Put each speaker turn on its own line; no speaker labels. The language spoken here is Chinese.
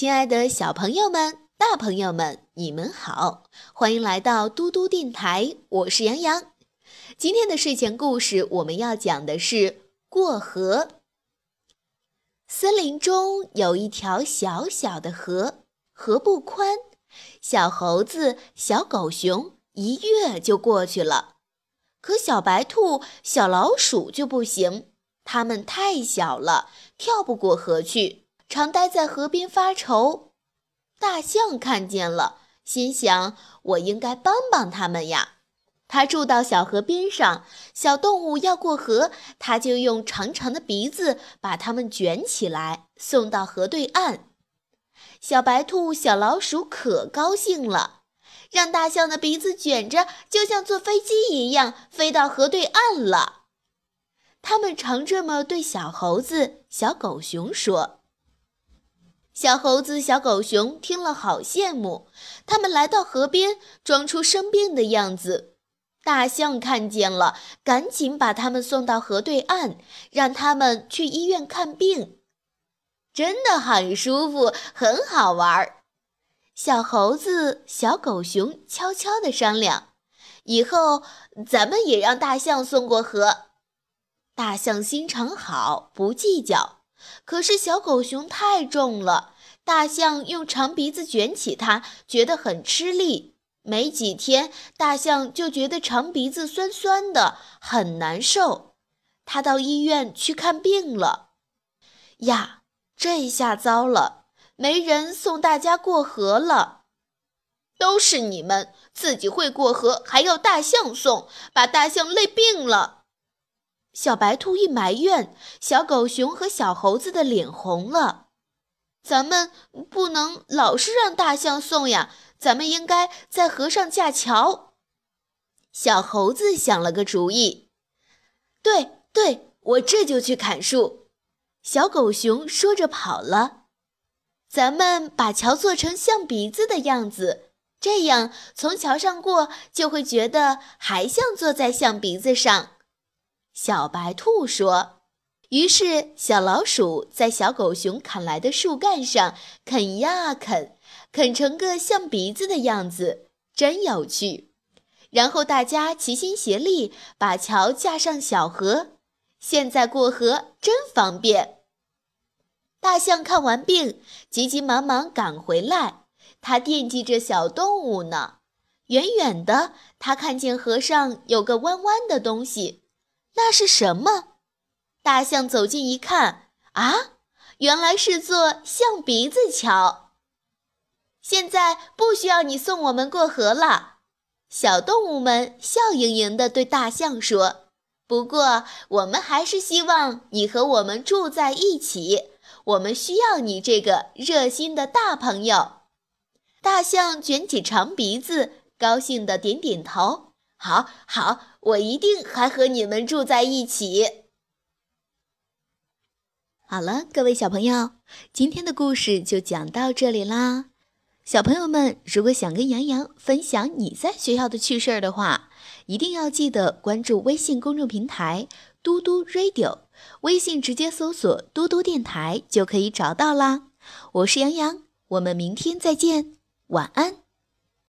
亲爱的小朋友们、大朋友们，你们好，欢迎来到嘟嘟电台，我是杨洋。今天的睡前故事我们要讲的是过河。森林中有一条小小的河，河不宽，小猴子、小狗熊一跃就过去了。可小白兔、小老鼠就不行，它们太小了，跳不过河去。常待在河边发愁，大象看见了，心想：“我应该帮帮他们呀。”他住到小河边上，小动物要过河，他就用长长的鼻子把它们卷起来，送到河对岸。小白兔、小老鼠可高兴了，让大象的鼻子卷着，就像坐飞机一样飞到河对岸了。他们常这么对小猴子、小狗熊说。小猴子、小狗熊听了好羡慕，他们来到河边，装出生病的样子。大象看见了，赶紧把他们送到河对岸，让他们去医院看病。真的很舒服，很好玩。小猴子、小狗熊悄悄地商量，以后咱们也让大象送过河。大象心肠好，不计较。可是小狗熊太重了，大象用长鼻子卷起它，觉得很吃力。没几天，大象就觉得长鼻子酸酸的，很难受。他到医院去看病了。呀，这下糟了，没人送大家过河了。都是你们自己会过河，还要大象送，把大象累病了。小白兔一埋怨，小狗熊和小猴子的脸红了。咱们不能老是让大象送呀，咱们应该在河上架桥。小猴子想了个主意，对对，我这就去砍树。小狗熊说着跑了。咱们把桥做成象鼻子的样子，这样从桥上过就会觉得还像坐在象鼻子上。小白兔说：“于是，小老鼠在小狗熊砍来的树干上啃呀啃，啃成个象鼻子的样子，真有趣。然后大家齐心协力把桥架上小河，现在过河真方便。”大象看完病，急急忙忙赶回来，他惦记着小动物呢。远远的，他看见河上有个弯弯的东西。那是什么？大象走近一看，啊，原来是座象鼻子桥。现在不需要你送我们过河了。小动物们笑盈盈地对大象说：“不过，我们还是希望你和我们住在一起。我们需要你这个热心的大朋友。”大象卷起长鼻子，高兴地点点头。好好，我一定还和你们住在一起。好了，各位小朋友，今天的故事就讲到这里啦。小朋友们，如果想跟杨洋分享你在学校的趣事儿的话，一定要记得关注微信公众平台“嘟嘟 radio”，微信直接搜索“嘟嘟电台”就可以找到啦。我是杨洋，我们明天再见，晚安。